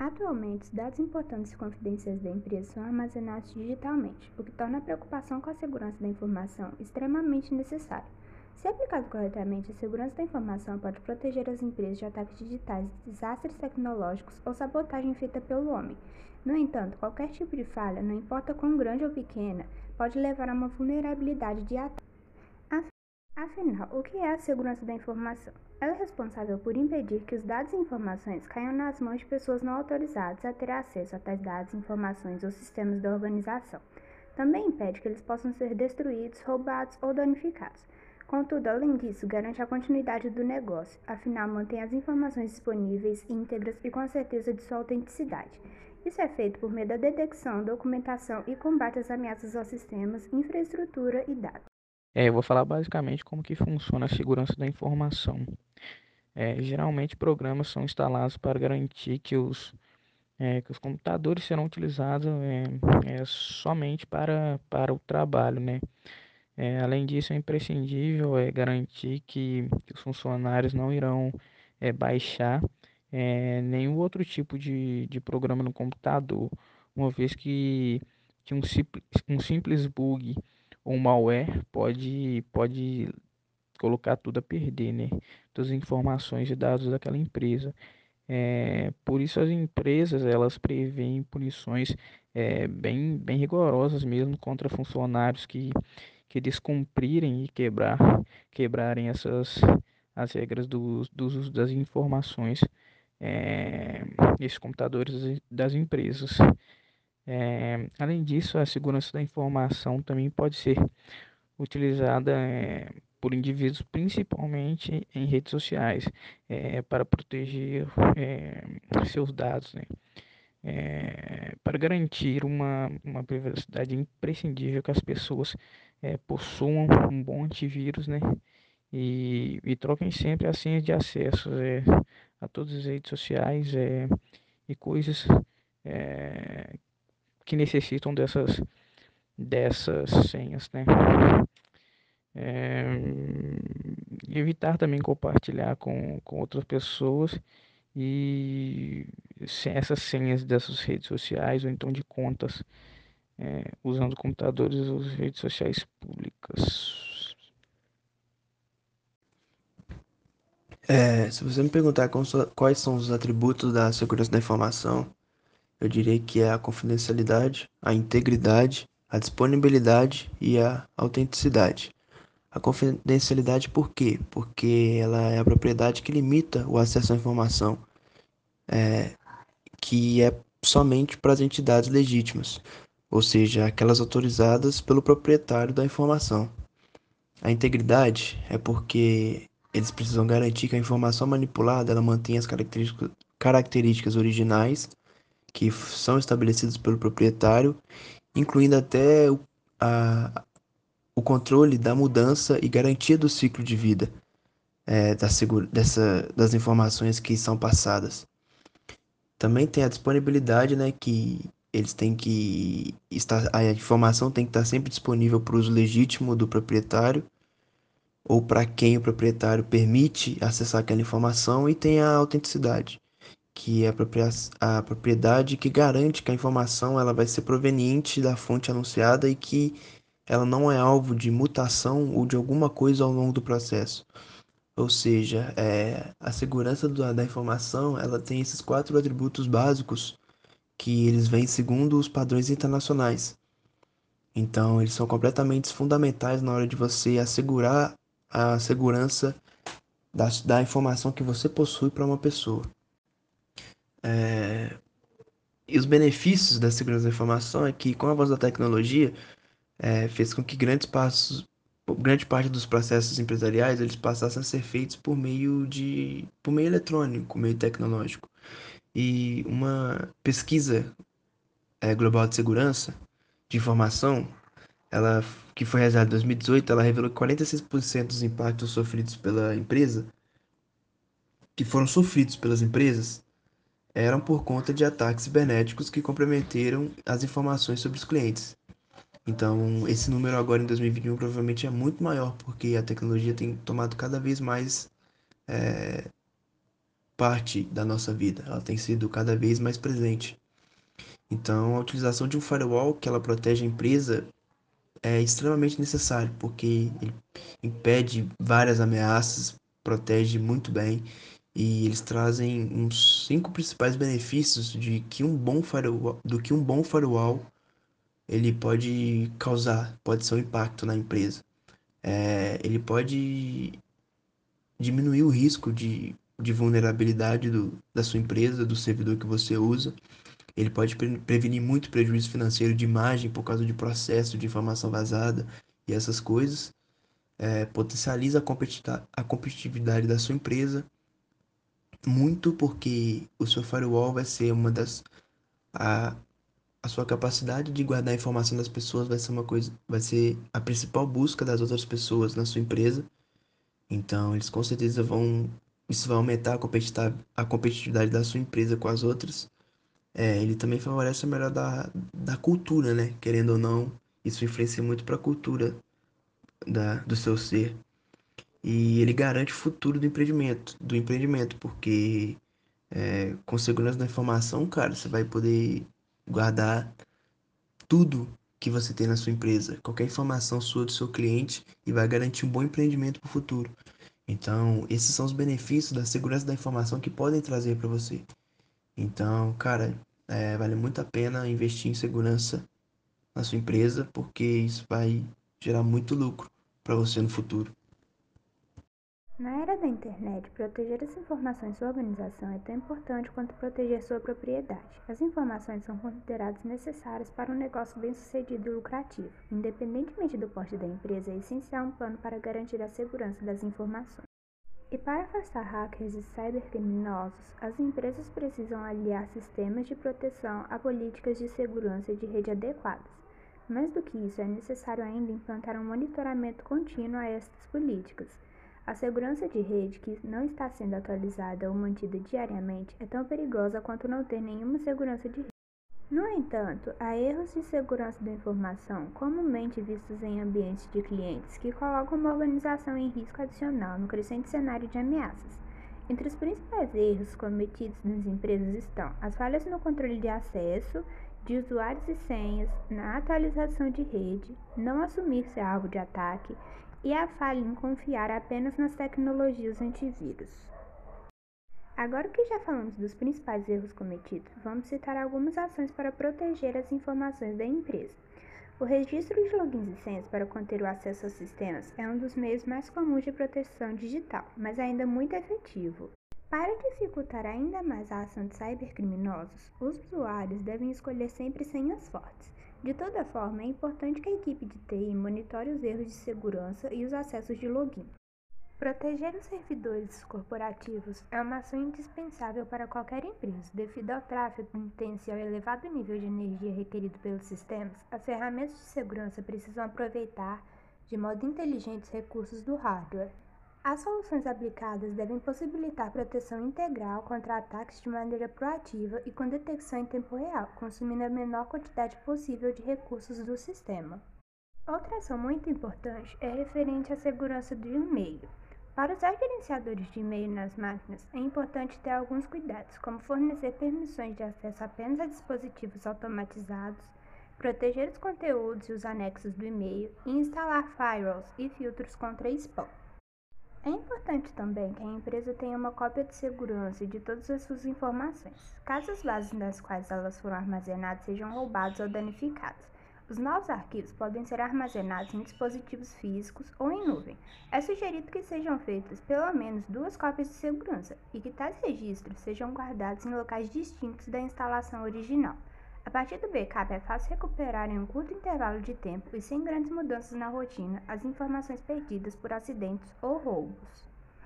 Atualmente, os dados importantes e confidenciais da empresa são armazenados digitalmente, o que torna a preocupação com a segurança da informação extremamente necessária. Se aplicado corretamente, a segurança da informação pode proteger as empresas de ataques digitais, desastres tecnológicos ou sabotagem feita pelo homem. No entanto, qualquer tipo de falha, não importa quão grande ou pequena, pode levar a uma vulnerabilidade de ataque. Afinal, o que é a segurança da informação? Ela é responsável por impedir que os dados e informações caiam nas mãos de pessoas não autorizadas a ter acesso a tais dados, informações ou sistemas da organização. Também impede que eles possam ser destruídos, roubados ou danificados. Contudo, além disso, garante a continuidade do negócio, afinal, mantém as informações disponíveis, íntegras e com a certeza de sua autenticidade. Isso é feito por meio da detecção, documentação e combate às ameaças aos sistemas, infraestrutura e dados. É, eu vou falar basicamente como que funciona a segurança da informação. É, geralmente, programas são instalados para garantir que os, é, que os computadores serão utilizados é, é somente para, para o trabalho, né? É, além disso, é imprescindível é, garantir que, que os funcionários não irão baixar nenhum outro tipo de, de programa no computador, uma vez que, que um, um simples bug ou malware pode, pode colocar tudo a perder, né? Todas as informações e dados daquela empresa. É, por isso as empresas elas preveem punições é, bem, bem rigorosas mesmo contra funcionários que que descumprirem e quebrar, quebrarem essas as regras do, do uso das informações é, nesses computadores das empresas. É, além disso, a segurança da informação também pode ser utilizada é, por indivíduos, principalmente em redes sociais, é, para proteger seus dados. Né? Para garantir uma, uma privacidade imprescindível que as pessoas possuam um bom antivírus, né? E, e troquem sempre as senhas de acesso a todas as redes sociais e coisas que necessitam dessas, dessas senhas, né? É, evitar também compartilhar com, com outras pessoas e essas senhas dessas redes sociais ou então de contas é, usando computadores ou redes sociais públicas. É, se você me perguntar quais são os atributos da segurança da informação, eu diria que é a confidencialidade, a integridade, a disponibilidade e a autenticidade. A confidencialidade por quê? Porque ela é a propriedade que limita o acesso à informação, é, que é somente para as entidades legítimas, ou seja, aquelas autorizadas pelo proprietário da informação. A integridade é porque eles precisam garantir que a informação manipulada ela mantém as características, características originais que são estabelecidas pelo proprietário, incluindo até o, a, o controle da mudança e garantia do ciclo de vida é, da dessa, das informações que são passadas. Também tem a disponibilidade, né, que eles têm que estar a informação tem que estar sempre disponível para o uso legítimo do proprietário ou para quem o proprietário permite acessar aquela informação e tem a autenticidade, que é a propriedade que garante que a informação ela vai ser proveniente da fonte anunciada e que ela não é alvo de mutação ou de alguma coisa ao longo do processo. Ou seja, é, a segurança do, da informação ela tem esses quatro atributos básicos que eles vêm segundo os padrões internacionais. Então, eles são completamente fundamentais na hora de você assegurar a segurança da, da informação que você possui para uma pessoa. É... E os benefícios da segurança da informação é que, com a voz da tecnologia, é, fez com que grandes passos, grande parte dos processos empresariais eles passassem a ser feitos por meio de por meio eletrônico, meio tecnológico. E uma pesquisa é, global de segurança de informação, ela que foi realizada em 2018, ela revelou que 46% dos impactos sofridos pela empresa, que foram sofridos pelas empresas, eram por conta de ataques cibernéticos que comprometeram as informações sobre os clientes. Então, esse número agora em 2021 provavelmente é muito maior, porque a tecnologia tem tomado cada vez mais é, parte da nossa vida, ela tem sido cada vez mais presente. Então, a utilização de um firewall que ela protege a empresa é extremamente necessário, porque ele impede várias ameaças, protege muito bem e eles trazem uns cinco principais benefícios de que um bom firewall, do que um bom firewall ele pode causar, pode ser um impacto na empresa. É, ele pode diminuir o risco de, de vulnerabilidade do, da sua empresa, do servidor que você usa. Ele pode pre prevenir muito prejuízo financeiro de imagem por causa de processo de informação vazada e essas coisas. É, potencializa a, a competitividade da sua empresa muito porque o seu firewall vai ser uma das a, a sua capacidade de guardar a informação das pessoas vai ser uma coisa vai ser a principal busca das outras pessoas na sua empresa. Então eles com certeza vão isso vai aumentar a competitividade da sua empresa com as outras. É, ele também favorece a melhor da, da cultura né? Querendo ou não isso influencia muito para a cultura da, do seu ser e ele garante o futuro do empreendimento, do empreendimento, porque é, com segurança da informação, cara, você vai poder guardar tudo que você tem na sua empresa, qualquer informação sua do seu cliente e vai garantir um bom empreendimento para o futuro. Então, esses são os benefícios da segurança da informação que podem trazer para você. Então, cara, é, vale muito a pena investir em segurança na sua empresa, porque isso vai gerar muito lucro para você no futuro. Na era da internet, proteger as informações de sua organização é tão importante quanto proteger sua propriedade. As informações são consideradas necessárias para um negócio bem-sucedido e lucrativo. Independentemente do porte da empresa, é essencial um plano para garantir a segurança das informações. E para afastar hackers e cybercriminosos, as empresas precisam aliar sistemas de proteção a políticas de segurança de rede adequadas. Mais do que isso, é necessário ainda implantar um monitoramento contínuo a estas políticas a segurança de rede que não está sendo atualizada ou mantida diariamente é tão perigosa quanto não ter nenhuma segurança de rede. No entanto, há erros de segurança da informação comumente vistos em ambientes de clientes que colocam uma organização em risco adicional no crescente cenário de ameaças. Entre os principais erros cometidos nas empresas estão as falhas no controle de acesso de usuários e senhas, na atualização de rede, não assumir ser alvo de ataque e a falha em confiar apenas nas tecnologias antivírus. Agora que já falamos dos principais erros cometidos, vamos citar algumas ações para proteger as informações da empresa. O registro de logins e senhas para conter o acesso aos sistemas é um dos meios mais comuns de proteção digital, mas ainda muito efetivo. Para dificultar ainda mais a ação de cybercriminosos, os usuários devem escolher sempre senhas fortes. De toda forma, é importante que a equipe de TI monitore os erros de segurança e os acessos de login. Proteger os servidores corporativos é uma ação indispensável para qualquer empresa. Devido ao tráfego intenso e ao elevado nível de energia requerido pelos sistemas, as ferramentas de segurança precisam aproveitar de modo inteligente os recursos do hardware. As soluções aplicadas devem possibilitar proteção integral contra ataques de maneira proativa e com detecção em tempo real, consumindo a menor quantidade possível de recursos do sistema. Outra ação muito importante é referente à segurança do e-mail. Para usar gerenciadores de e-mail nas máquinas, é importante ter alguns cuidados, como fornecer permissões de acesso apenas a dispositivos automatizados, proteger os conteúdos e os anexos do e-mail e instalar firewalls e filtros contra spam. É importante também que a empresa tenha uma cópia de segurança de todas as suas informações, caso as bases nas quais elas foram armazenadas sejam roubadas ou danificadas. Os novos arquivos podem ser armazenados em dispositivos físicos ou em nuvem. É sugerido que sejam feitas pelo menos duas cópias de segurança e que tais registros sejam guardados em locais distintos da instalação original. A partir do backup é fácil recuperar em um curto intervalo de tempo e sem grandes mudanças na rotina as informações perdidas por acidentes ou roubos.